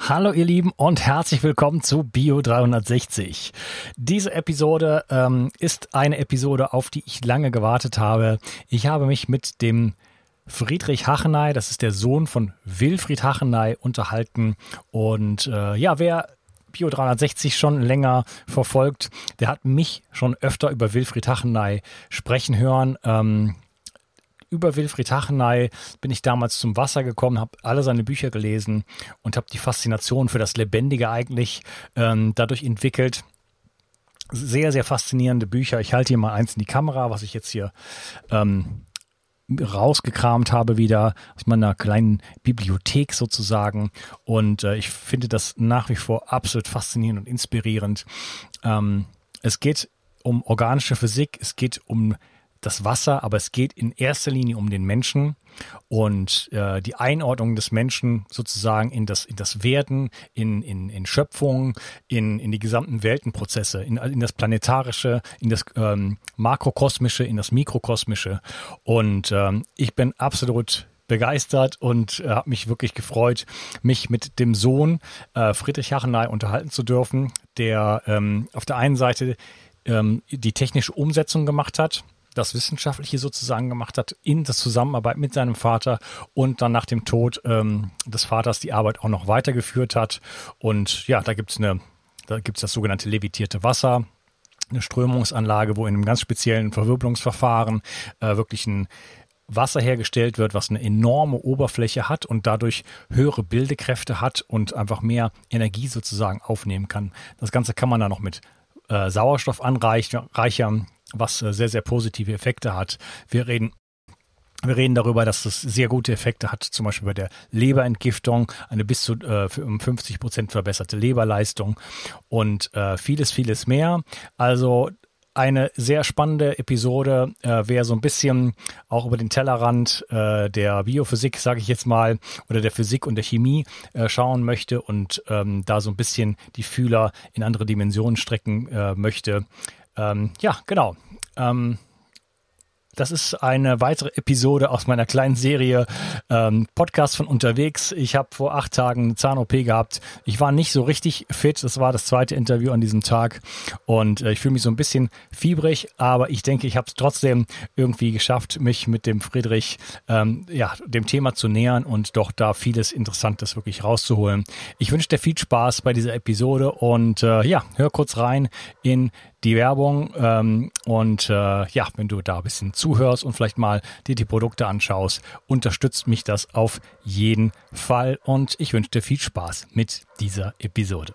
Hallo ihr Lieben und herzlich willkommen zu Bio 360. Diese Episode ähm, ist eine Episode, auf die ich lange gewartet habe. Ich habe mich mit dem Friedrich Hachenay, das ist der Sohn von Wilfried Hachenay, unterhalten. Und äh, ja, wer Bio 360 schon länger verfolgt, der hat mich schon öfter über Wilfried Hachenay sprechen hören. Ähm, über Wilfried Hachenay bin ich damals zum Wasser gekommen, habe alle seine Bücher gelesen und habe die Faszination für das Lebendige eigentlich ähm, dadurch entwickelt. Sehr, sehr faszinierende Bücher. Ich halte hier mal eins in die Kamera, was ich jetzt hier ähm, rausgekramt habe wieder aus meiner kleinen Bibliothek sozusagen. Und äh, ich finde das nach wie vor absolut faszinierend und inspirierend. Ähm, es geht um organische Physik, es geht um das Wasser, aber es geht in erster Linie um den Menschen und äh, die Einordnung des Menschen sozusagen in das, in das Werden, in, in, in Schöpfung, in, in die gesamten Weltenprozesse, in, in das Planetarische, in das ähm, Makrokosmische, in das Mikrokosmische. Und ähm, ich bin absolut begeistert und äh, habe mich wirklich gefreut, mich mit dem Sohn äh, Friedrich Hachenay unterhalten zu dürfen, der ähm, auf der einen Seite ähm, die technische Umsetzung gemacht hat das Wissenschaftliche sozusagen gemacht hat, in der Zusammenarbeit mit seinem Vater und dann nach dem Tod ähm, des Vaters die Arbeit auch noch weitergeführt hat. Und ja, da gibt es eine, da gibt es das sogenannte levitierte Wasser, eine Strömungsanlage, wo in einem ganz speziellen Verwirbelungsverfahren äh, wirklich ein Wasser hergestellt wird, was eine enorme Oberfläche hat und dadurch höhere Bildekräfte hat und einfach mehr Energie sozusagen aufnehmen kann. Das Ganze kann man dann noch mit äh, Sauerstoff anreichern, was äh, sehr, sehr positive Effekte hat. Wir reden wir reden darüber, dass das sehr gute Effekte hat, zum Beispiel bei der Leberentgiftung, eine bis zu äh, um 50 Prozent verbesserte Leberleistung und äh, vieles, vieles mehr. Also eine sehr spannende Episode, äh, wer so ein bisschen auch über den Tellerrand äh, der Biophysik, sage ich jetzt mal, oder der Physik und der Chemie äh, schauen möchte und ähm, da so ein bisschen die Fühler in andere Dimensionen strecken äh, möchte, ähm, ja, genau. Ähm, das ist eine weitere Episode aus meiner kleinen Serie ähm, Podcast von unterwegs. Ich habe vor acht Tagen eine Zahn-OP gehabt. Ich war nicht so richtig fit. Das war das zweite Interview an diesem Tag. Und äh, ich fühle mich so ein bisschen fiebrig, aber ich denke, ich habe es trotzdem irgendwie geschafft, mich mit dem Friedrich ähm, ja, dem Thema zu nähern und doch da vieles Interessantes wirklich rauszuholen. Ich wünsche dir viel Spaß bei dieser Episode und äh, ja, hör kurz rein in die Werbung. Ähm, und äh, ja, wenn du da ein bisschen zuhörst und vielleicht mal dir die Produkte anschaust, unterstützt mich das auf jeden Fall. Und ich wünsche dir viel Spaß mit dieser Episode.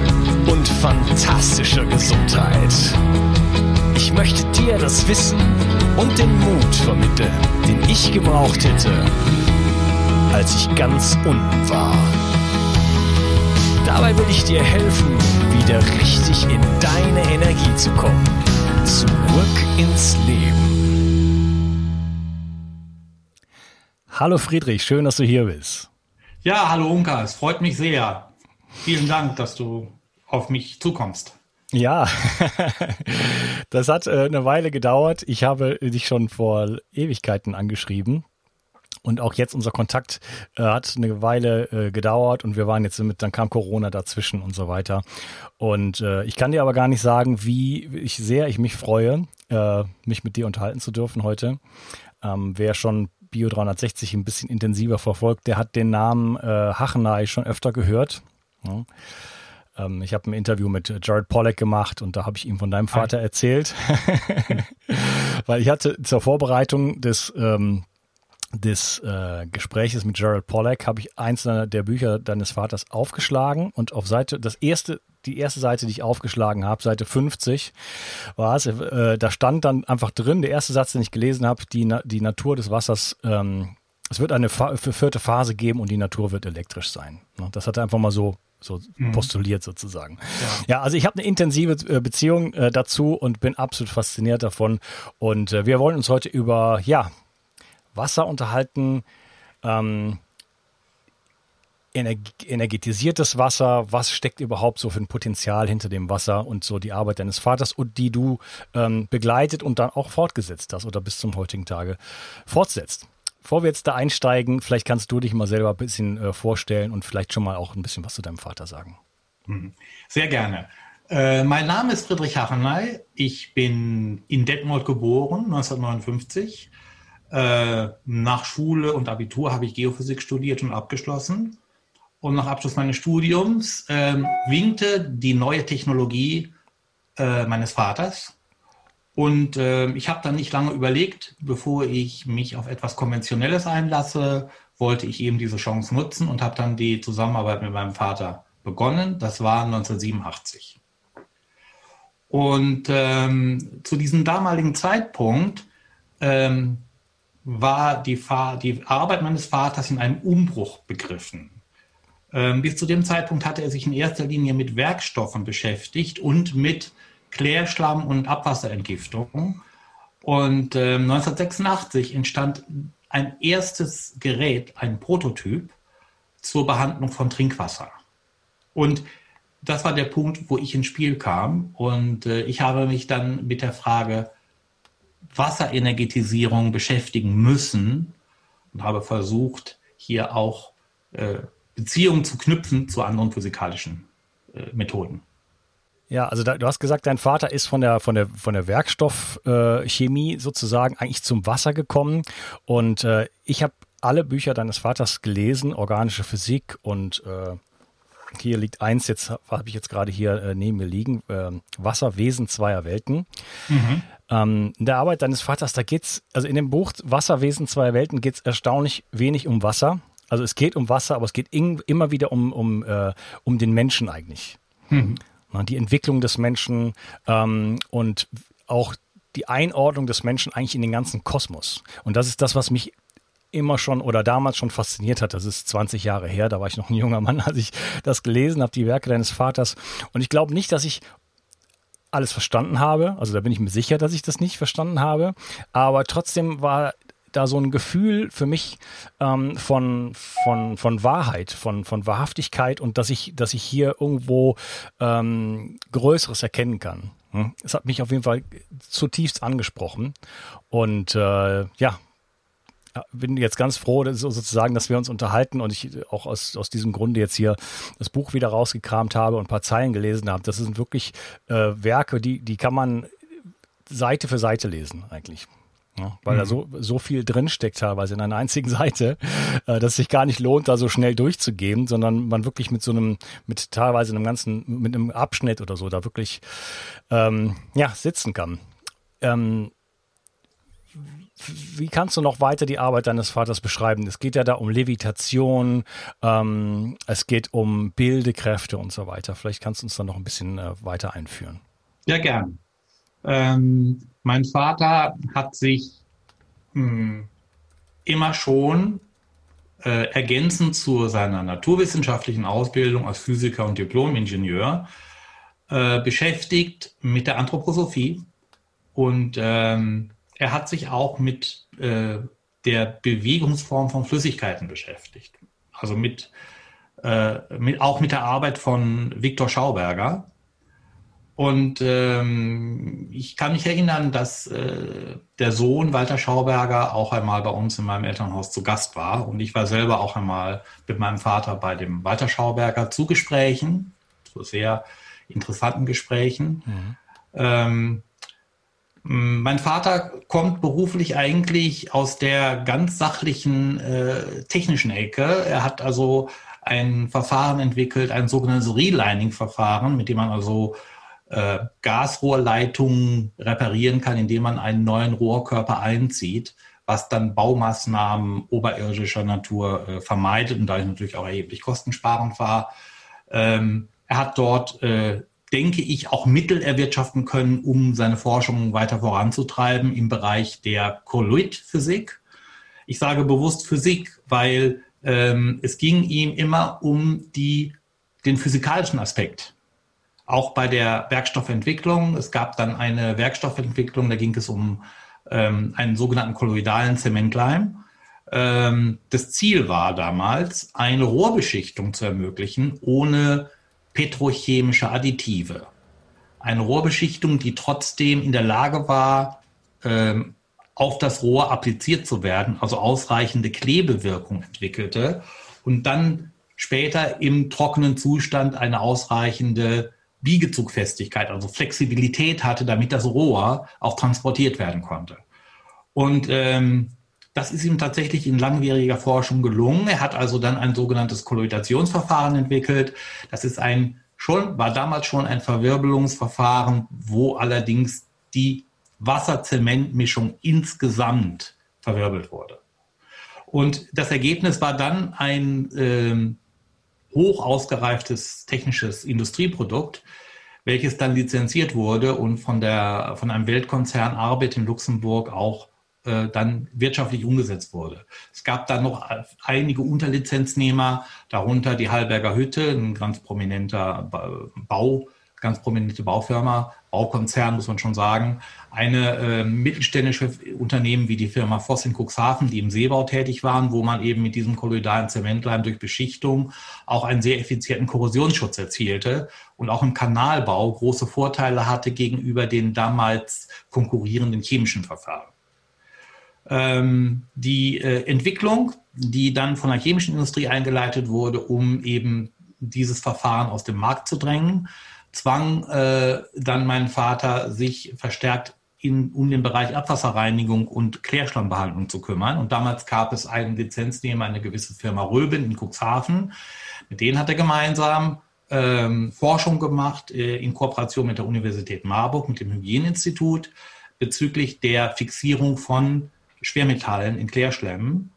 und fantastischer Gesundheit. Ich möchte dir das Wissen und den Mut vermitteln, den ich gebraucht hätte, als ich ganz unten war. Dabei will ich dir helfen, wieder richtig in deine Energie zu kommen. Zurück ins Leben. Hallo Friedrich, schön, dass du hier bist. Ja, hallo Unka, es freut mich sehr. Vielen Dank, dass du auf mich zukommst. Ja, das hat äh, eine Weile gedauert. Ich habe dich schon vor Ewigkeiten angeschrieben. Und auch jetzt unser Kontakt äh, hat eine Weile äh, gedauert und wir waren jetzt mit, dann kam Corona dazwischen und so weiter. Und äh, ich kann dir aber gar nicht sagen, wie ich sehr ich mich freue, äh, mich mit dir unterhalten zu dürfen heute. Ähm, wer schon Bio 360 ein bisschen intensiver verfolgt, der hat den Namen äh, Hachenay schon öfter gehört. Ja. Ähm, ich habe ein Interview mit Jared Pollack gemacht und da habe ich ihm von deinem Vater Hi. erzählt, weil ich hatte zur Vorbereitung des ähm, des äh, Gespräches mit Gerald Pollack habe ich eins der Bücher deines Vaters aufgeschlagen und auf Seite, das erste, die erste Seite, die ich aufgeschlagen habe, Seite 50, war es, äh, da stand dann einfach drin, der erste Satz, den ich gelesen habe, die, Na die Natur des Wassers, ähm, es wird eine Fa vierte Phase geben und die Natur wird elektrisch sein. Ne? Das hat er einfach mal so so mhm. postuliert sozusagen. Ja, ja also ich habe eine intensive äh, Beziehung äh, dazu und bin absolut fasziniert davon. Und äh, wir wollen uns heute über ja Wasser unterhalten, ähm, energetisiertes Wasser, was steckt überhaupt so für ein Potenzial hinter dem Wasser und so die Arbeit deines Vaters und die du ähm, begleitet und dann auch fortgesetzt hast oder bis zum heutigen Tage fortsetzt. Bevor wir jetzt da einsteigen, vielleicht kannst du dich mal selber ein bisschen äh, vorstellen und vielleicht schon mal auch ein bisschen was zu deinem Vater sagen. Mhm. Sehr gerne. Äh, mein Name ist Friedrich Hachenay. Ich bin in Detmold geboren, 1959 äh, nach Schule und Abitur habe ich Geophysik studiert und abgeschlossen. Und nach Abschluss meines Studiums äh, winkte die neue Technologie äh, meines Vaters. Und äh, ich habe dann nicht lange überlegt, bevor ich mich auf etwas Konventionelles einlasse, wollte ich eben diese Chance nutzen und habe dann die Zusammenarbeit mit meinem Vater begonnen. Das war 1987. Und ähm, zu diesem damaligen Zeitpunkt ähm, war die, die Arbeit meines Vaters in einem Umbruch begriffen. Ähm, bis zu dem Zeitpunkt hatte er sich in erster Linie mit Werkstoffen beschäftigt und mit Klärschlamm- und Abwasserentgiftung. Und äh, 1986 entstand ein erstes Gerät, ein Prototyp zur Behandlung von Trinkwasser. Und das war der Punkt, wo ich ins Spiel kam. Und äh, ich habe mich dann mit der Frage Wasserenergetisierung beschäftigen müssen und habe versucht, hier auch äh, Beziehungen zu knüpfen zu anderen physikalischen äh, Methoden. Ja, also da, du hast gesagt, dein Vater ist von der von der von der Werkstoffchemie äh, sozusagen eigentlich zum Wasser gekommen und äh, ich habe alle Bücher deines Vaters gelesen, organische Physik und äh, hier liegt eins, jetzt habe ich jetzt gerade hier äh, neben mir liegen, äh, Wasserwesen zweier Welten. Mhm. Ähm, in der Arbeit deines Vaters, da geht's, also in dem Buch Wasserwesen zweier Welten geht es erstaunlich wenig um Wasser. Also es geht um Wasser, aber es geht in, immer wieder um, um, äh, um den Menschen eigentlich. Mhm. Die Entwicklung des Menschen ähm, und auch die Einordnung des Menschen eigentlich in den ganzen Kosmos. Und das ist das, was mich immer schon oder damals schon fasziniert hat. Das ist 20 Jahre her, da war ich noch ein junger Mann, als ich das gelesen habe, die Werke deines Vaters. Und ich glaube nicht, dass ich alles verstanden habe. Also da bin ich mir sicher, dass ich das nicht verstanden habe. Aber trotzdem war da so ein Gefühl für mich ähm, von, von, von Wahrheit, von, von Wahrhaftigkeit und dass ich, dass ich hier irgendwo ähm, Größeres erkennen kann. Hm? Es hat mich auf jeden Fall zutiefst angesprochen. Und äh, ja, bin jetzt ganz froh, dass, sozusagen, dass wir uns unterhalten und ich auch aus, aus diesem Grunde jetzt hier das Buch wieder rausgekramt habe und ein paar Zeilen gelesen habe. Das sind wirklich äh, Werke, die, die kann man Seite für Seite lesen eigentlich. Ja, weil mhm. da so, so viel drinsteckt teilweise in einer einzigen Seite, äh, dass es sich gar nicht lohnt, da so schnell durchzugehen, sondern man wirklich mit so einem, mit teilweise einem ganzen, mit einem Abschnitt oder so da wirklich ähm, ja, sitzen kann. Ähm, wie kannst du noch weiter die Arbeit deines Vaters beschreiben? Es geht ja da um Levitation, ähm, es geht um Bildekräfte und so weiter. Vielleicht kannst du uns da noch ein bisschen äh, weiter einführen. Ja, gern. Ähm, mein Vater hat sich mh, hm, immer schon äh, ergänzend zu seiner naturwissenschaftlichen Ausbildung als Physiker und Diplomingenieur äh, beschäftigt mit der Anthroposophie und ähm, er hat sich auch mit äh, der Bewegungsform von Flüssigkeiten beschäftigt. Also mit, äh, mit, auch mit der Arbeit von Viktor Schauberger. Und ähm, ich kann mich erinnern, dass äh, der Sohn Walter Schauberger auch einmal bei uns in meinem Elternhaus zu Gast war. Und ich war selber auch einmal mit meinem Vater bei dem Walter Schauberger zu Gesprächen, zu sehr interessanten Gesprächen. Mhm. Ähm, mein Vater kommt beruflich eigentlich aus der ganz sachlichen äh, technischen Ecke. Er hat also ein Verfahren entwickelt, ein sogenanntes Relining-Verfahren, mit dem man also äh, Gasrohrleitungen reparieren kann, indem man einen neuen Rohrkörper einzieht, was dann Baumaßnahmen oberirdischer Natur äh, vermeidet und dadurch natürlich auch erheblich kostensparend war. Ähm, er hat dort äh, denke ich, auch Mittel erwirtschaften können, um seine Forschung weiter voranzutreiben im Bereich der Kolloidphysik. Ich sage bewusst Physik, weil ähm, es ging ihm immer um die, den physikalischen Aspekt. Auch bei der Werkstoffentwicklung. Es gab dann eine Werkstoffentwicklung, da ging es um ähm, einen sogenannten kolloidalen Zementleim. Ähm, das Ziel war damals, eine Rohrbeschichtung zu ermöglichen, ohne petrochemische Additive. Eine Rohrbeschichtung, die trotzdem in der Lage war, ähm, auf das Rohr appliziert zu werden, also ausreichende Klebewirkung entwickelte und dann später im trockenen Zustand eine ausreichende Biegezugfestigkeit, also Flexibilität hatte, damit das Rohr auch transportiert werden konnte. Und ähm, das ist ihm tatsächlich in langwieriger Forschung gelungen. Er hat also dann ein sogenanntes Kolloidationsverfahren entwickelt. Das ist ein schon, war damals schon ein Verwirbelungsverfahren, wo allerdings die Wasser-Zement-Mischung insgesamt verwirbelt wurde. Und das Ergebnis war dann ein ähm, hoch ausgereiftes technisches Industrieprodukt, welches dann lizenziert wurde und von, der, von einem Weltkonzern Arbeit in Luxemburg auch äh, dann wirtschaftlich umgesetzt wurde. Es gab dann noch einige Unterlizenznehmer, darunter die Hallberger Hütte, ein ganz prominenter Bau, ganz prominente Baufirma, Baukonzern muss man schon sagen, eine äh, mittelständische Unternehmen wie die Firma Voss in Cuxhaven, die im Seebau tätig waren, wo man eben mit diesem kolloidalen Zementleim durch Beschichtung auch einen sehr effizienten Korrosionsschutz erzielte und auch im Kanalbau große Vorteile hatte gegenüber den damals konkurrierenden chemischen Verfahren. Ähm, die äh, Entwicklung, die dann von der chemischen Industrie eingeleitet wurde, um eben dieses Verfahren aus dem Markt zu drängen, zwang äh, dann mein Vater, sich verstärkt in, um den Bereich Abwasserreinigung und Klärschlammbehandlung zu kümmern. Und damals gab es einen Lizenznehmer, eine gewisse Firma Röben in Cuxhaven. Mit denen hat er gemeinsam ähm, Forschung gemacht äh, in Kooperation mit der Universität Marburg, mit dem Hygieneinstitut bezüglich der Fixierung von Schwermetallen in Klärschlemmen.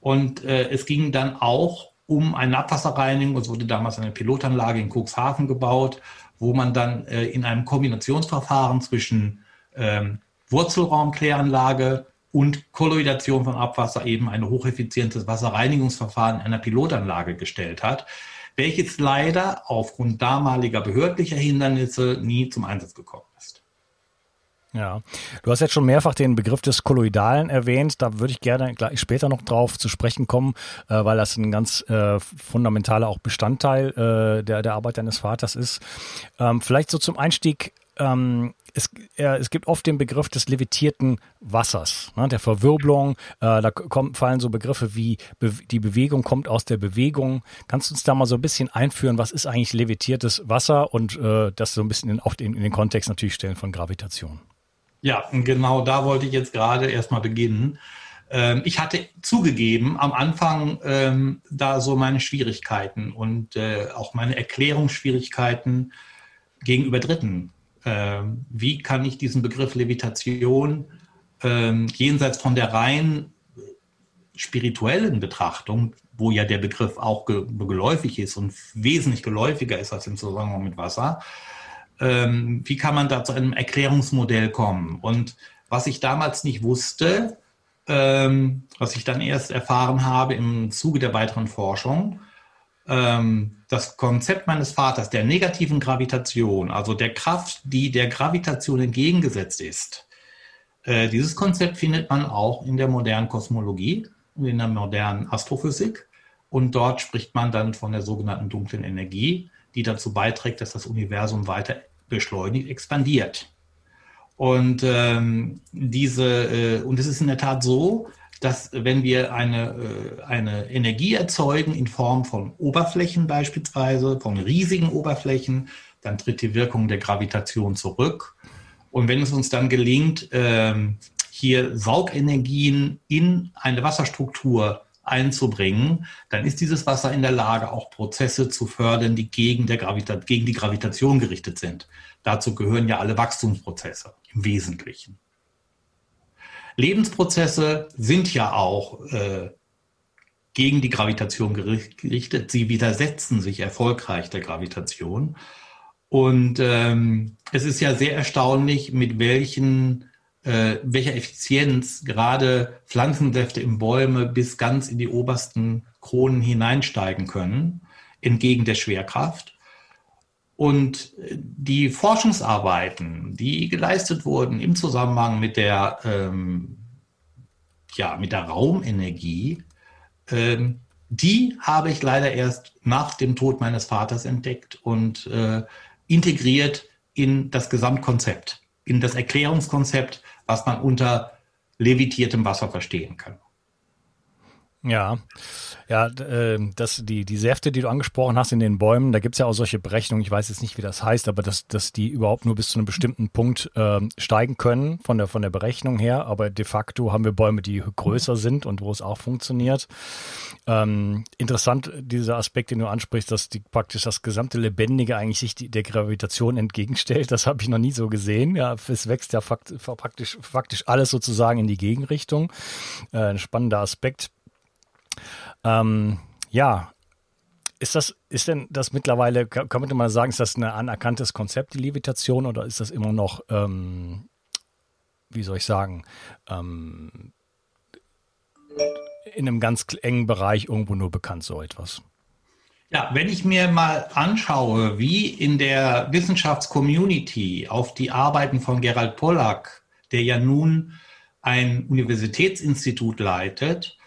Und äh, es ging dann auch um eine Abwasserreinigung. Es wurde damals eine Pilotanlage in Cuxhaven gebaut, wo man dann äh, in einem Kombinationsverfahren zwischen ähm, Wurzelraumkläranlage und Kolloidation von Abwasser eben ein hocheffizientes Wasserreinigungsverfahren in einer Pilotanlage gestellt hat, welches leider aufgrund damaliger behördlicher Hindernisse nie zum Einsatz gekommen ist. Ja, du hast jetzt schon mehrfach den Begriff des Kolloidalen erwähnt. Da würde ich gerne gleich später noch drauf zu sprechen kommen, äh, weil das ein ganz äh, fundamentaler auch Bestandteil äh, der, der Arbeit deines Vaters ist. Ähm, vielleicht so zum Einstieg. Ähm, es, äh, es, gibt oft den Begriff des levitierten Wassers, ne, der Verwirbelung. Äh, da kommen, fallen so Begriffe wie Be die Bewegung kommt aus der Bewegung. Kannst du uns da mal so ein bisschen einführen, was ist eigentlich levitiertes Wasser und äh, das so ein bisschen in, auch in, in den Kontext natürlich stellen von Gravitation? Ja, genau da wollte ich jetzt gerade erstmal beginnen. Ähm, ich hatte zugegeben am Anfang ähm, da so meine Schwierigkeiten und äh, auch meine Erklärungsschwierigkeiten gegenüber Dritten. Ähm, wie kann ich diesen Begriff Levitation jenseits von der rein spirituellen Betrachtung, wo ja der Begriff auch ge geläufig ist und wesentlich geläufiger ist als im Zusammenhang mit Wasser, ähm, wie kann man da zu einem Erklärungsmodell kommen? Und was ich damals nicht wusste, ähm, was ich dann erst erfahren habe im Zuge der weiteren Forschung, ähm, das Konzept meines Vaters der negativen Gravitation, also der Kraft, die der Gravitation entgegengesetzt ist, äh, dieses Konzept findet man auch in der modernen Kosmologie und in der modernen Astrophysik. Und dort spricht man dann von der sogenannten dunklen Energie, die dazu beiträgt, dass das Universum weiter beschleunigt, expandiert. Und ähm, diese, äh, und es ist in der Tat so, dass wenn wir eine, äh, eine Energie erzeugen in Form von Oberflächen beispielsweise, von riesigen Oberflächen, dann tritt die Wirkung der Gravitation zurück. Und wenn es uns dann gelingt, ähm, hier Saugenergien in eine Wasserstruktur einzubringen, dann ist dieses Wasser in der Lage, auch Prozesse zu fördern, die gegen, der Gravita gegen die Gravitation gerichtet sind. Dazu gehören ja alle Wachstumsprozesse im Wesentlichen. Lebensprozesse sind ja auch äh, gegen die Gravitation gerichtet. Sie widersetzen sich erfolgreich der Gravitation. Und ähm, es ist ja sehr erstaunlich, mit welchen, äh, welcher Effizienz gerade Pflanzensäfte in Bäume bis ganz in die obersten Kronen hineinsteigen können, entgegen der Schwerkraft. Und die Forschungsarbeiten, die geleistet wurden im Zusammenhang mit der, ähm, ja, mit der Raumenergie, ähm, die habe ich leider erst nach dem Tod meines Vaters entdeckt und äh, integriert in das Gesamtkonzept, in das Erklärungskonzept, was man unter levitiertem Wasser verstehen kann. Ja, ja, äh, das, die, die Säfte, die du angesprochen hast in den Bäumen, da gibt's ja auch solche Berechnungen, ich weiß jetzt nicht, wie das heißt, aber dass, dass die überhaupt nur bis zu einem bestimmten Punkt äh, steigen können von der, von der Berechnung her. Aber de facto haben wir Bäume, die größer sind und wo es auch funktioniert. Ähm, interessant, dieser Aspekt, den du ansprichst, dass die, praktisch das gesamte Lebendige eigentlich sich die, der Gravitation entgegenstellt. Das habe ich noch nie so gesehen. Ja, es wächst ja fakt, faktisch, faktisch alles sozusagen in die Gegenrichtung. Äh, ein spannender Aspekt. Ähm, ja, ist das, ist denn das mittlerweile, kann man mal sagen, ist das ein anerkanntes Konzept, die Levitation, oder ist das immer noch, ähm, wie soll ich sagen, ähm, in einem ganz engen Bereich irgendwo nur bekannt, so etwas? Ja, wenn ich mir mal anschaue, wie in der Wissenschaftscommunity auf die Arbeiten von Gerald Pollack, der ja nun ein Universitätsinstitut leitet,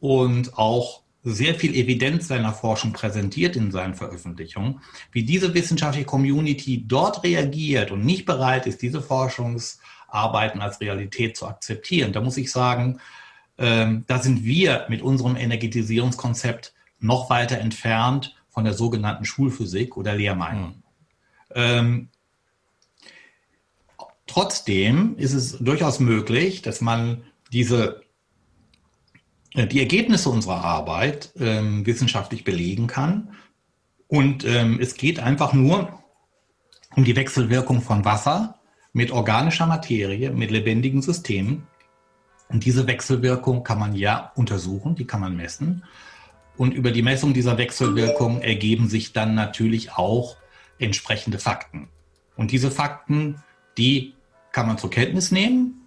und auch sehr viel Evidenz seiner Forschung präsentiert in seinen Veröffentlichungen, wie diese wissenschaftliche Community dort reagiert und nicht bereit ist, diese Forschungsarbeiten als Realität zu akzeptieren. Da muss ich sagen, ähm, da sind wir mit unserem Energetisierungskonzept noch weiter entfernt von der sogenannten Schulphysik oder Lehrmeinung. Mhm. Ähm, trotzdem ist es durchaus möglich, dass man diese die Ergebnisse unserer Arbeit ähm, wissenschaftlich belegen kann. Und ähm, es geht einfach nur um die Wechselwirkung von Wasser mit organischer Materie, mit lebendigen Systemen. Und diese Wechselwirkung kann man ja untersuchen, die kann man messen. Und über die Messung dieser Wechselwirkung ergeben sich dann natürlich auch entsprechende Fakten. Und diese Fakten, die kann man zur Kenntnis nehmen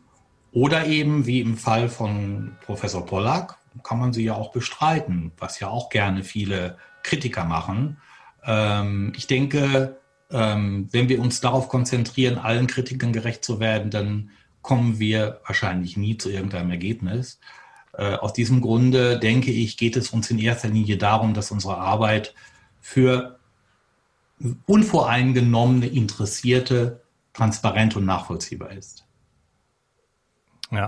oder eben, wie im Fall von Professor Pollack, kann man sie ja auch bestreiten, was ja auch gerne viele Kritiker machen. Ähm, ich denke, ähm, wenn wir uns darauf konzentrieren, allen Kritikern gerecht zu werden, dann kommen wir wahrscheinlich nie zu irgendeinem Ergebnis. Äh, aus diesem Grunde denke ich, geht es uns in erster Linie darum, dass unsere Arbeit für unvoreingenommene, interessierte, transparent und nachvollziehbar ist. Ja.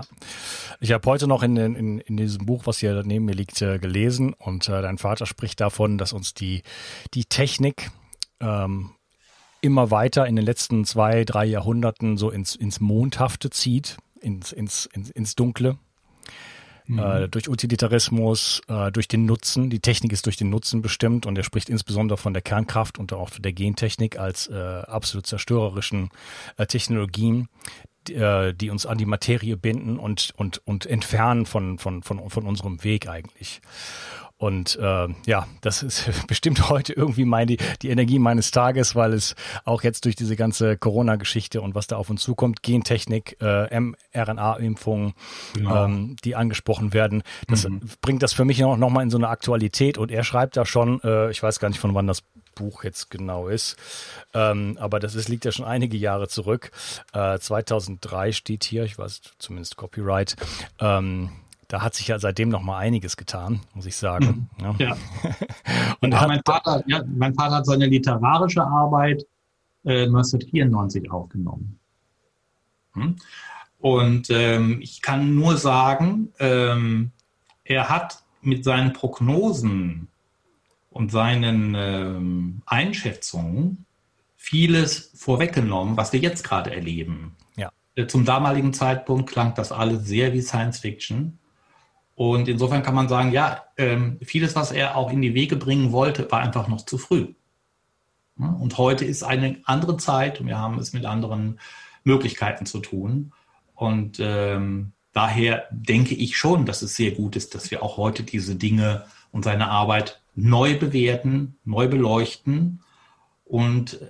Ich habe heute noch in, in, in diesem Buch, was hier neben mir liegt, äh, gelesen und äh, dein Vater spricht davon, dass uns die, die Technik ähm, immer weiter in den letzten zwei, drei Jahrhunderten so ins, ins Mondhafte zieht, ins, ins, ins, ins Dunkle. Mhm. Äh, durch Utilitarismus, äh, durch den Nutzen. Die Technik ist durch den Nutzen bestimmt und er spricht insbesondere von der Kernkraft und auch der Gentechnik als äh, absolut zerstörerischen äh, Technologien, äh, die uns an die Materie binden und, und, und entfernen von, von, von, von unserem Weg eigentlich. Und äh, ja, das ist bestimmt heute irgendwie meine, die Energie meines Tages, weil es auch jetzt durch diese ganze Corona-Geschichte und was da auf uns zukommt, Gentechnik, äh, mRNA-Impfungen, genau. ähm, die angesprochen werden, das mhm. bringt das für mich noch, noch mal in so eine Aktualität. Und er schreibt da schon, äh, ich weiß gar nicht von wann das Buch jetzt genau ist. Ähm, aber das ist, liegt ja schon einige Jahre zurück. Äh, 2003 steht hier, ich weiß zumindest Copyright. Ähm, da hat sich ja seitdem noch mal einiges getan, muss ich sagen. Mhm. Ja. ja. Und ja, mein, Vater, ja, mein Vater hat seine literarische Arbeit äh, 1994 aufgenommen. Hm? Und ähm, ich kann nur sagen, ähm, er hat mit seinen Prognosen und seinen ähm, Einschätzungen vieles vorweggenommen, was wir jetzt gerade erleben. Ja. Äh, zum damaligen Zeitpunkt klang das alles sehr wie Science Fiction. Und insofern kann man sagen, ja, ähm, vieles, was er auch in die Wege bringen wollte, war einfach noch zu früh. Und heute ist eine andere Zeit und wir haben es mit anderen Möglichkeiten zu tun. Und ähm, daher denke ich schon, dass es sehr gut ist, dass wir auch heute diese Dinge und seine Arbeit neu bewerten, neu beleuchten und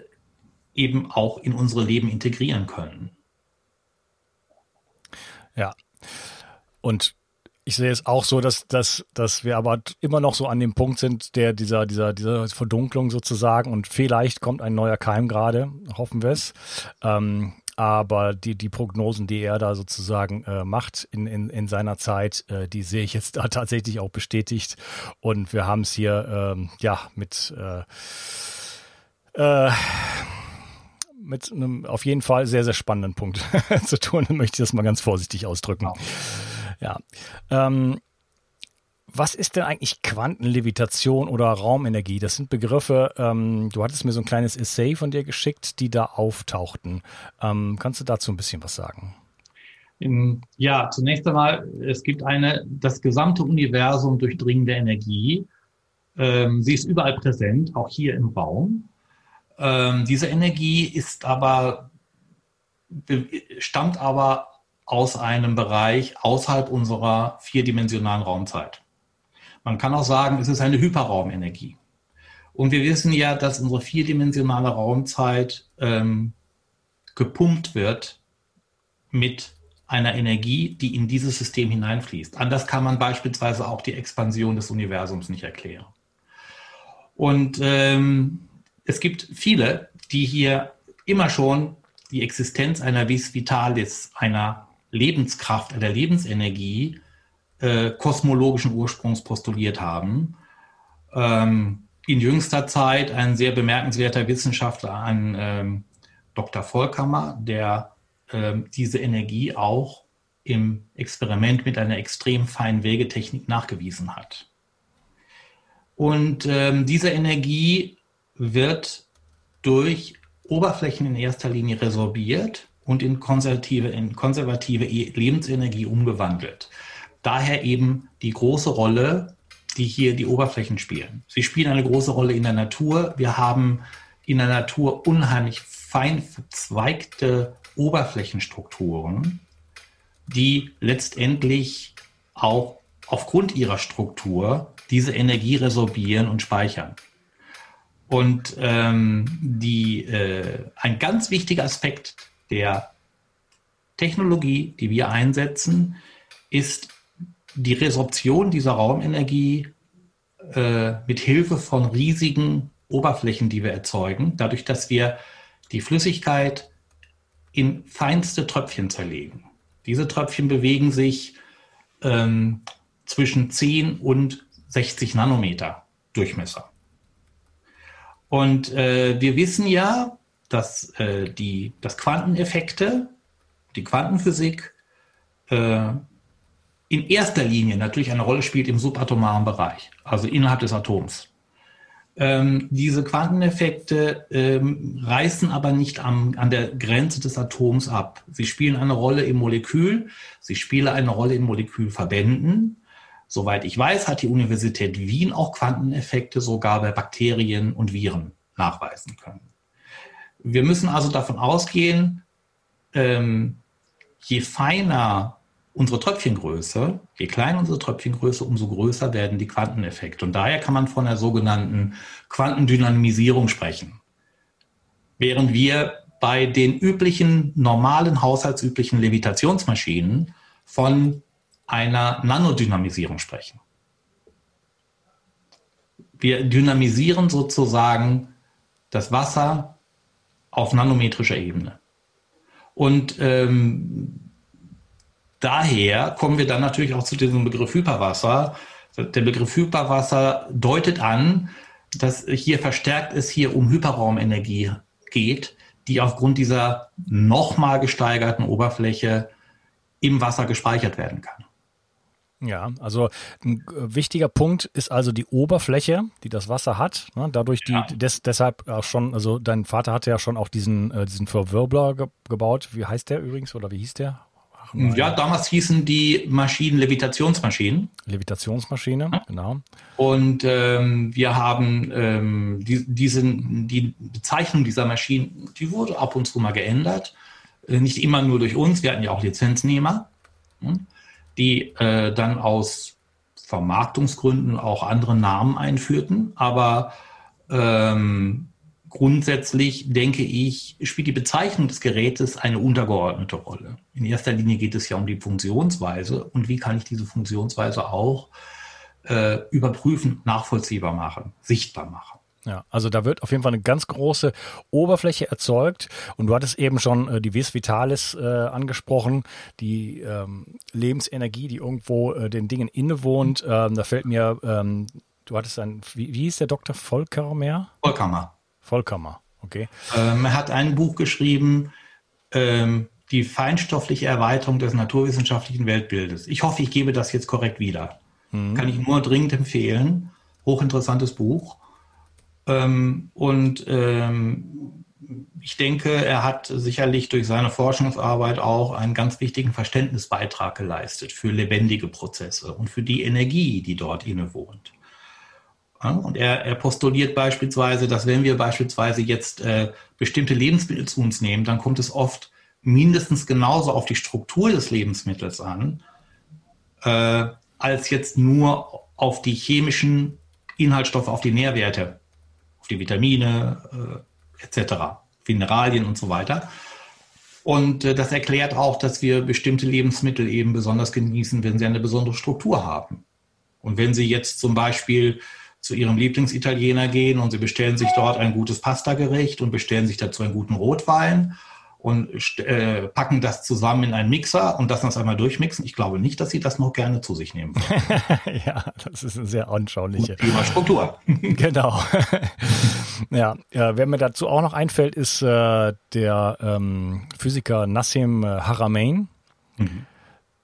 eben auch in unsere Leben integrieren können. Ja. Und ich sehe es auch so, dass, dass, dass wir aber immer noch so an dem Punkt sind, der dieser, dieser, dieser Verdunklung sozusagen und vielleicht kommt ein neuer Keim gerade, hoffen wir es. Ähm, aber die, die Prognosen, die er da sozusagen äh, macht in, in, in seiner Zeit, äh, die sehe ich jetzt da tatsächlich auch bestätigt. Und wir haben es hier ähm, ja mit äh, äh, mit einem auf jeden Fall sehr, sehr spannenden Punkt zu tun, möchte ich das mal ganz vorsichtig ausdrücken. Genau. Ja. Ähm, was ist denn eigentlich Quantenlevitation oder Raumenergie? Das sind Begriffe, ähm, du hattest mir so ein kleines Essay von dir geschickt, die da auftauchten. Ähm, kannst du dazu ein bisschen was sagen? Ja, zunächst einmal, es gibt eine das gesamte Universum durchdringende Energie. Ähm, sie ist überall präsent, auch hier im Raum. Ähm, diese Energie ist aber, stammt aber aus einem Bereich außerhalb unserer vierdimensionalen Raumzeit. Man kann auch sagen, es ist eine Hyperraumenergie. Und wir wissen ja, dass unsere vierdimensionale Raumzeit ähm, gepumpt wird mit einer Energie, die in dieses System hineinfließt. Anders kann man beispielsweise auch die Expansion des Universums nicht erklären. Und ähm, es gibt viele, die hier immer schon die Existenz einer Vis Vitalis, einer Lebenskraft, der Lebensenergie äh, kosmologischen Ursprungs postuliert haben. Ähm, in jüngster Zeit ein sehr bemerkenswerter Wissenschaftler, ein ähm, Dr. Volkammer, der ähm, diese Energie auch im Experiment mit einer extrem feinen Wegetechnik nachgewiesen hat. Und ähm, diese Energie wird durch Oberflächen in erster Linie resorbiert und in konservative, in konservative e-, Lebensenergie umgewandelt. Daher eben die große Rolle, die hier die Oberflächen spielen. Sie spielen eine große Rolle in der Natur. Wir haben in der Natur unheimlich fein verzweigte Oberflächenstrukturen, die letztendlich auch aufgrund ihrer Struktur diese Energie resorbieren und speichern. Und ähm, die, äh, ein ganz wichtiger Aspekt der Technologie, die wir einsetzen, ist die Resorption dieser Raumenergie äh, mit Hilfe von riesigen Oberflächen, die wir erzeugen, dadurch, dass wir die Flüssigkeit in feinste Tröpfchen zerlegen. Diese Tröpfchen bewegen sich ähm, zwischen 10 und 60 Nanometer Durchmesser. Und äh, wir wissen ja, dass äh, die dass Quanteneffekte, die Quantenphysik äh, in erster Linie natürlich eine Rolle spielt im subatomaren Bereich, also innerhalb des Atoms. Ähm, diese Quanteneffekte ähm, reißen aber nicht am, an der Grenze des Atoms ab. Sie spielen eine Rolle im Molekül, sie spielen eine Rolle in Molekülverbänden. Soweit ich weiß, hat die Universität Wien auch Quanteneffekte sogar bei Bakterien und Viren nachweisen können. Wir müssen also davon ausgehen, ähm, je feiner unsere Tröpfchengröße, je kleiner unsere Tröpfchengröße, umso größer werden die Quanteneffekte. Und daher kann man von der sogenannten Quantendynamisierung sprechen. Während wir bei den üblichen, normalen, haushaltsüblichen Levitationsmaschinen von einer Nanodynamisierung sprechen. Wir dynamisieren sozusagen das Wasser auf nanometrischer Ebene. Und ähm, daher kommen wir dann natürlich auch zu diesem Begriff Hyperwasser. Der Begriff Hyperwasser deutet an, dass hier verstärkt es hier um Hyperraumenergie geht, die aufgrund dieser nochmal gesteigerten Oberfläche im Wasser gespeichert werden kann. Ja, also ein wichtiger Punkt ist also die Oberfläche, die das Wasser hat. Ne? Dadurch die ja. des, deshalb auch schon, also dein Vater hatte ja schon auch diesen äh, diesen Verwirbler ge gebaut. Wie heißt der übrigens oder wie hieß der? Ja, damals hießen die Maschinen Levitationsmaschinen. Levitationsmaschine, ja. genau. Und ähm, wir haben ähm, die, diesen, die Bezeichnung dieser Maschinen, die wurde ab und zu mal geändert. Äh, nicht immer nur durch uns, wir hatten ja auch Lizenznehmer, hm, die äh, dann aus Vermarktungsgründen auch andere Namen einführten. Aber ähm, Grundsätzlich denke ich, spielt die Bezeichnung des Gerätes eine untergeordnete Rolle. In erster Linie geht es ja um die Funktionsweise und wie kann ich diese Funktionsweise auch äh, überprüfen, nachvollziehbar machen, sichtbar machen. Ja, also da wird auf jeden Fall eine ganz große Oberfläche erzeugt. Und du hattest eben schon äh, die Vis Vitalis äh, angesprochen, die ähm, Lebensenergie, die irgendwo äh, den Dingen innewohnt. Ähm, da fällt mir, ähm, du hattest ein, wie, wie hieß der Dr. Volker mehr? Volkammer. Vollkammer, okay. Ähm, er hat ein Buch geschrieben, ähm, die feinstoffliche Erweiterung des naturwissenschaftlichen Weltbildes. Ich hoffe, ich gebe das jetzt korrekt wieder. Mhm. Kann ich nur dringend empfehlen. Hochinteressantes Buch. Ähm, und ähm, ich denke, er hat sicherlich durch seine Forschungsarbeit auch einen ganz wichtigen Verständnisbeitrag geleistet für lebendige Prozesse und für die Energie, die dort innewohnt. Und er, er, postuliert beispielsweise, dass wenn wir beispielsweise jetzt äh, bestimmte Lebensmittel zu uns nehmen, dann kommt es oft mindestens genauso auf die Struktur des Lebensmittels an, äh, als jetzt nur auf die chemischen Inhaltsstoffe, auf die Nährwerte, auf die Vitamine äh, etc., Mineralien und so weiter. Und äh, das erklärt auch, dass wir bestimmte Lebensmittel eben besonders genießen, wenn sie eine besondere Struktur haben. Und wenn Sie jetzt zum Beispiel zu ihrem Lieblingsitaliener gehen und sie bestellen sich dort ein gutes Pastagericht und bestellen sich dazu einen guten Rotwein und äh, packen das zusammen in einen Mixer und lassen das einmal durchmixen. Ich glaube nicht, dass sie das noch gerne zu sich nehmen. ja, das ist eine sehr anschauliche Struktur. genau. ja, ja, wer mir dazu auch noch einfällt, ist äh, der ähm, Physiker Nassim Haramein. Mhm.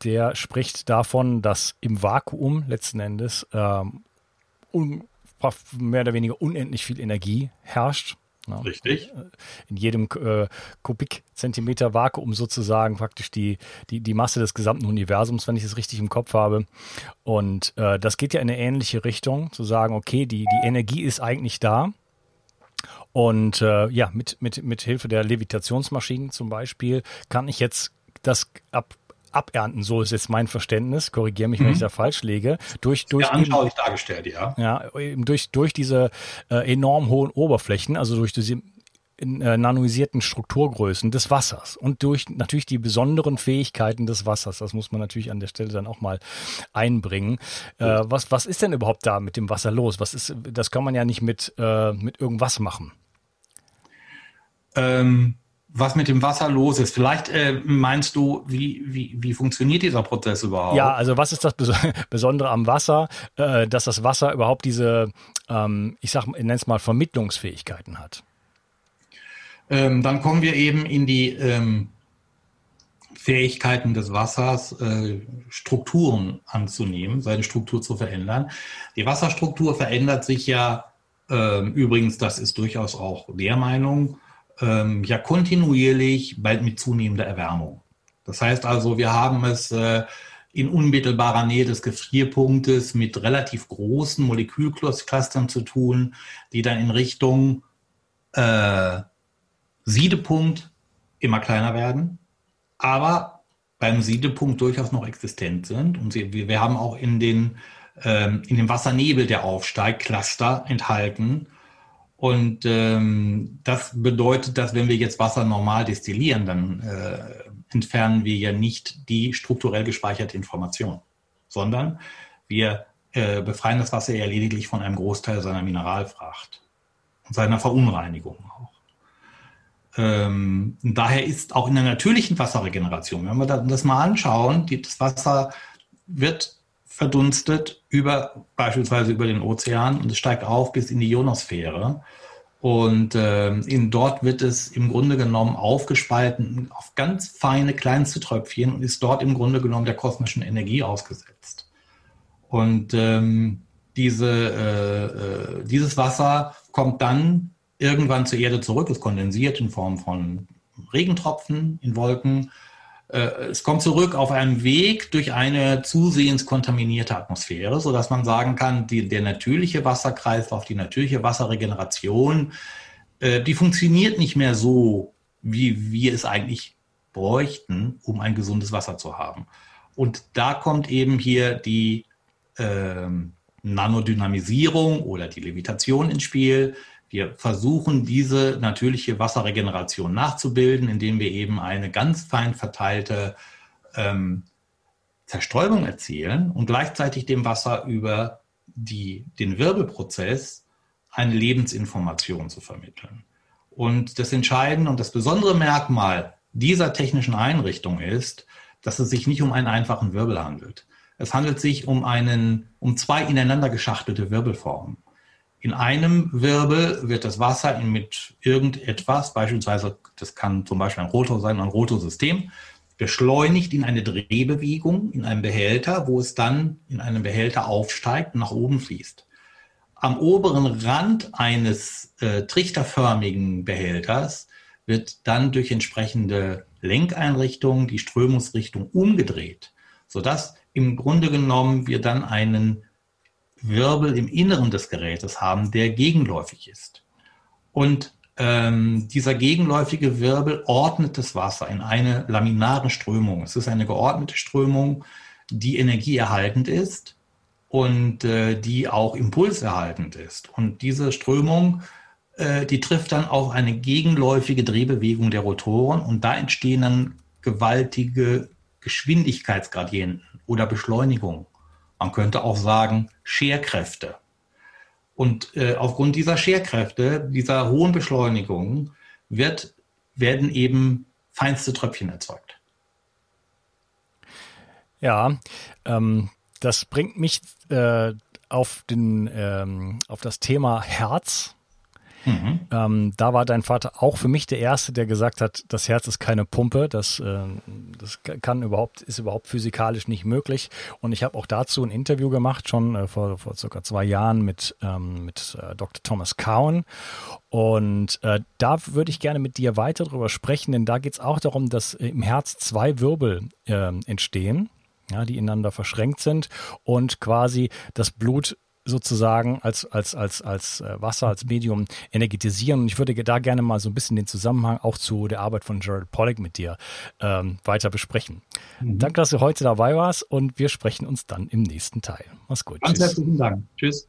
Der spricht davon, dass im Vakuum letzten Endes ähm, mehr oder weniger unendlich viel Energie herrscht. Richtig. Äh, in jedem äh, Kubikzentimeter Vakuum sozusagen praktisch die, die, die Masse des gesamten Universums, wenn ich es richtig im Kopf habe. Und äh, das geht ja in eine ähnliche Richtung, zu sagen, okay, die, die Energie ist eigentlich da. Und äh, ja, mit, mit, mit Hilfe der Levitationsmaschinen zum Beispiel kann ich jetzt das ab abernten, so ist jetzt mein Verständnis, korrigiere mich, mhm. wenn ich da falsch lege, durch, durch ja, anschaulich eben, dargestellt, ja. Ja, eben durch, durch diese äh, enorm hohen Oberflächen, also durch diese in, äh, nanoisierten Strukturgrößen des Wassers und durch natürlich die besonderen Fähigkeiten des Wassers. Das muss man natürlich an der Stelle dann auch mal einbringen. Äh, was, was ist denn überhaupt da mit dem Wasser los? Was ist, das kann man ja nicht mit, äh, mit irgendwas machen. Ähm, was mit dem Wasser los ist. Vielleicht äh, meinst du, wie, wie, wie funktioniert dieser Prozess überhaupt? Ja, also was ist das Besondere am Wasser, äh, dass das Wasser überhaupt diese, ähm, ich sag, nenne es mal Vermittlungsfähigkeiten hat? Ähm, dann kommen wir eben in die ähm, Fähigkeiten des Wassers, äh, Strukturen anzunehmen, seine Struktur zu verändern. Die Wasserstruktur verändert sich ja ähm, übrigens, das ist durchaus auch der Meinung, ähm, ja kontinuierlich bald mit zunehmender Erwärmung. Das heißt also, wir haben es äh, in unmittelbarer Nähe des Gefrierpunktes mit relativ großen Molekülclustern zu tun, die dann in Richtung äh, Siedepunkt immer kleiner werden. Aber beim Siedepunkt durchaus noch existent sind. Und sie, wir, haben auch in den, ähm, in dem Wassernebel, der aufsteigt, Cluster enthalten. Und ähm, das bedeutet, dass wenn wir jetzt Wasser normal destillieren, dann äh, entfernen wir ja nicht die strukturell gespeicherte Information, sondern wir äh, befreien das Wasser ja lediglich von einem Großteil seiner Mineralfracht und seiner Verunreinigung auch. Ähm, daher ist auch in der natürlichen Wasserregeneration, wenn wir das mal anschauen, das Wasser wird verdunstet über beispielsweise über den Ozean und es steigt auf bis in die Ionosphäre. Und äh, in dort wird es im Grunde genommen aufgespalten auf ganz feine kleinste Tröpfchen und ist dort im Grunde genommen der kosmischen Energie ausgesetzt. Und ähm, diese, äh, äh, dieses Wasser kommt dann irgendwann zur Erde zurück. Es kondensiert in Form von Regentropfen in Wolken. Äh, es kommt zurück auf einem Weg durch eine zusehends kontaminierte Atmosphäre, sodass man sagen kann, die, der natürliche Wasserkreislauf, die natürliche Wasserregeneration, äh, die funktioniert nicht mehr so, wie wir es eigentlich bräuchten, um ein gesundes Wasser zu haben. Und da kommt eben hier die ähm, Nanodynamisierung oder die Levitation ins Spiel. Wir versuchen diese natürliche Wasserregeneration nachzubilden, indem wir eben eine ganz fein verteilte ähm, Zerstäubung erzielen und gleichzeitig dem Wasser über die, den Wirbelprozess eine Lebensinformation zu vermitteln. Und das Entscheidende und das besondere Merkmal dieser technischen Einrichtung ist, dass es sich nicht um einen einfachen Wirbel handelt. Es handelt sich um einen, um zwei ineinander geschachtelte Wirbelformen. In einem Wirbel wird das Wasser mit irgendetwas, beispielsweise, das kann zum Beispiel ein Rotor sein, ein Rotorsystem, beschleunigt in eine Drehbewegung in einem Behälter, wo es dann in einem Behälter aufsteigt und nach oben fließt. Am oberen Rand eines äh, trichterförmigen Behälters wird dann durch entsprechende Lenkeinrichtungen die Strömungsrichtung umgedreht, sodass im Grunde genommen wir dann einen Wirbel im Inneren des Gerätes haben, der gegenläufig ist. Und ähm, dieser gegenläufige Wirbel ordnet das Wasser in eine laminare Strömung. Es ist eine geordnete Strömung, die energieerhaltend ist und äh, die auch impulserhaltend ist. Und diese Strömung, äh, die trifft dann auf eine gegenläufige Drehbewegung der Rotoren und da entstehen dann gewaltige Geschwindigkeitsgradienten oder Beschleunigung. Man könnte auch sagen Scherkräfte. Und äh, aufgrund dieser Scherkräfte, dieser hohen Beschleunigung, wird, werden eben feinste Tröpfchen erzeugt. Ja, ähm, das bringt mich äh, auf, den, ähm, auf das Thema Herz. Mhm. Ähm, da war dein Vater auch für mich der Erste, der gesagt hat, das Herz ist keine Pumpe, das, äh, das kann überhaupt, ist überhaupt physikalisch nicht möglich. Und ich habe auch dazu ein Interview gemacht, schon äh, vor, vor circa zwei Jahren mit, ähm, mit äh, Dr. Thomas Cowan. Und äh, da würde ich gerne mit dir weiter darüber sprechen, denn da geht es auch darum, dass im Herz zwei Wirbel äh, entstehen ja, die ineinander verschränkt sind und quasi das Blut sozusagen als, als, als, als äh, Wasser, als Medium energetisieren. Und ich würde da gerne mal so ein bisschen den Zusammenhang auch zu der Arbeit von Gerald Pollack mit dir ähm, weiter besprechen. Mhm. Danke, dass du heute dabei warst und wir sprechen uns dann im nächsten Teil. Mach's gut. Ganz herzlichen Dank. Tschüss.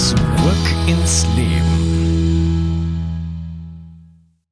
Zurück ins Leben.